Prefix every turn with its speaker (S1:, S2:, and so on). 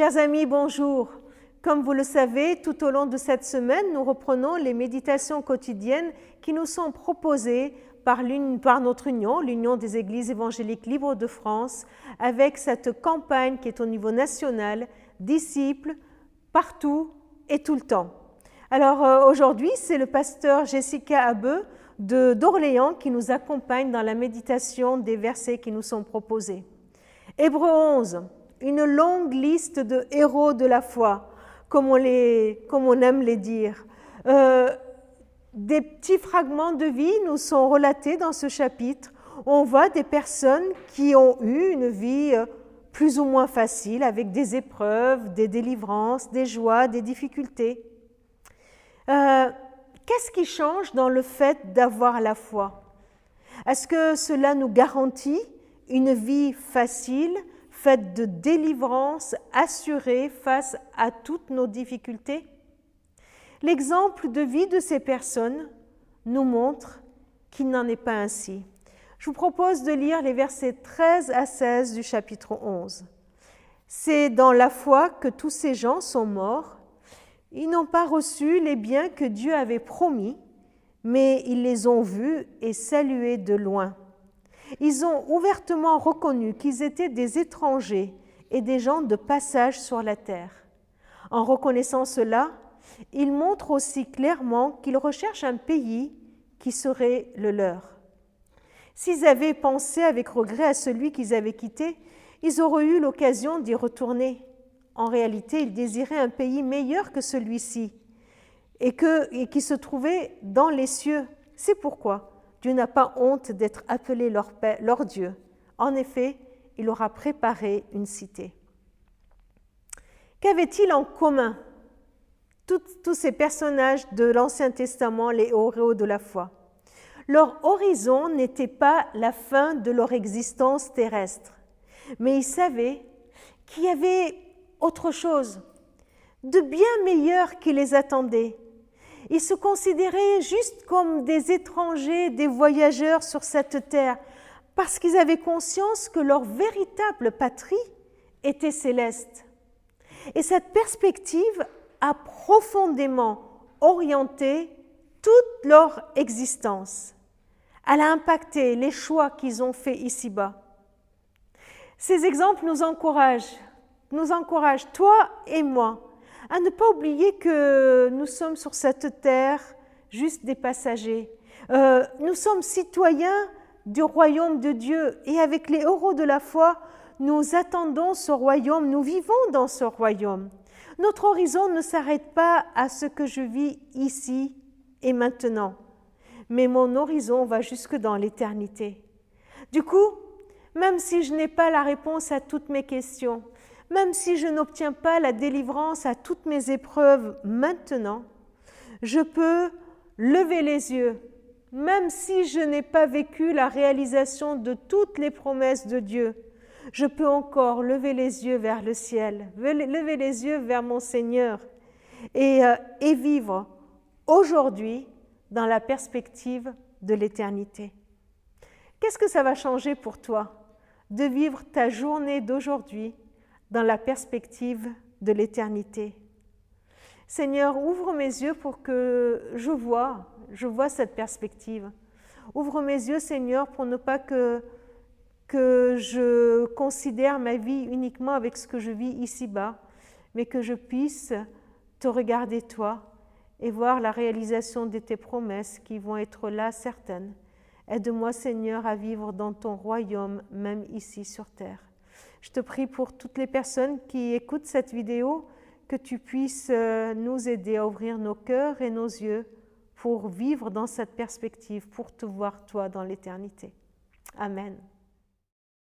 S1: Chers amis, bonjour. Comme vous le savez, tout au long de cette semaine, nous reprenons les méditations quotidiennes qui nous sont proposées par, par notre union, l'Union des Églises évangéliques libres de France, avec cette campagne qui est au niveau national, disciples, partout et tout le temps. Alors euh, aujourd'hui, c'est le pasteur Jessica Abeu d'Orléans qui nous accompagne dans la méditation des versets qui nous sont proposés. Hébreu 11, une longue liste de héros de la foi, comme on, aime les dire. Euh, des petits fragments de vie nous sont relatés dans ce chapitre. On voit des personnes qui ont eu une vie euh, plus ou moins facile, avec des épreuves, des délivrances, des joies, des difficultés. Euh, qu'est-ce qui change dans le fait d'avoir la foi? Est-ce que cela nous garantit une vie facile, faite de délivrance assurée face à toutes nos difficultés L'exemple de vie de ces personnes nous montre qu'il n'en est pas ainsi. Je vous propose de lire les versets 13 à 16 du chapitre 11. C'est dans la foi que tous ces gens sont morts. Ils n'ont pas reçu les biens que Dieu avait promis, mais ils les ont vus et salués de loin. Ils ont ouvertement reconnu qu'ils étaient des étrangers et des gens de passage sur la terre. En reconnaissant cela, ils montrent aussi clairement qu'ils recherchent un pays qui serait le leur. S'ils avaient pensé avec regret à celui qu'ils avaient quitté, ils auraient eu l'occasion d'y retourner. En réalité, ils désiraient un pays meilleur que celui-ci et, et qui se trouvait dans les cieux. C'est pourquoi Dieu n'a pas honte d'être appelé leur, Dieu. En effet, il aura préparé une cité. Qu'avaient-ils en commun tous, ces personnages de l'Ancien Testament, les héros de la foi? Leur horizon n'était pas la fin de leur existence terrestre, mais ils savaient qu'il y avait autre chose, de bien meilleur qui les attendait, ils se considéraient juste comme des étrangers, des voyageurs sur cette terre, parce qu'ils avaient conscience que leur véritable patrie était céleste. Et cette perspective a profondément orienté toute leur existence. Elle a impacté les choix qu'ils ont faits ici-bas. Ces exemples nous encouragent, nous encouragent, toi et moi, à ne pas oublier que nous sommes sur cette terre juste des passagers. Euh, nous sommes citoyens du royaume de Dieu et avec les héros de la foi, nous attendons ce royaume, nous vivons dans ce royaume. Notre horizon ne s'arrête pas à ce que je vis ici et maintenant, mais mon horizon va jusque dans l'éternité. Du coup, même si je n'ai pas la réponse à toutes mes questions, même si je n'obtiens pas la délivrance à toutes mes épreuves maintenant, je peux lever les yeux, même si je n'ai pas vécu la réalisation de toutes les promesses de Dieu. Je peux encore lever les yeux vers le ciel, lever les yeux vers mon Seigneur et, euh, et vivre aujourd'hui dans la perspective de l'éternité. Qu'est-ce que ça va changer pour toi de vivre ta journée d'aujourd'hui dans la perspective de l'éternité. Seigneur, ouvre mes yeux pour que je vois, je vois cette perspective. Ouvre mes yeux, Seigneur, pour ne pas que, que je considère ma vie uniquement avec ce que je vis ici-bas, mais que je puisse te regarder toi et voir la réalisation de tes promesses qui vont être là certaines. Aide-moi, Seigneur, à vivre dans ton royaume, même ici sur terre. Je te prie pour toutes les personnes qui écoutent cette vidéo, que tu puisses euh, nous aider à ouvrir nos cœurs et nos yeux pour vivre dans cette perspective, pour te voir toi dans l'éternité. Amen.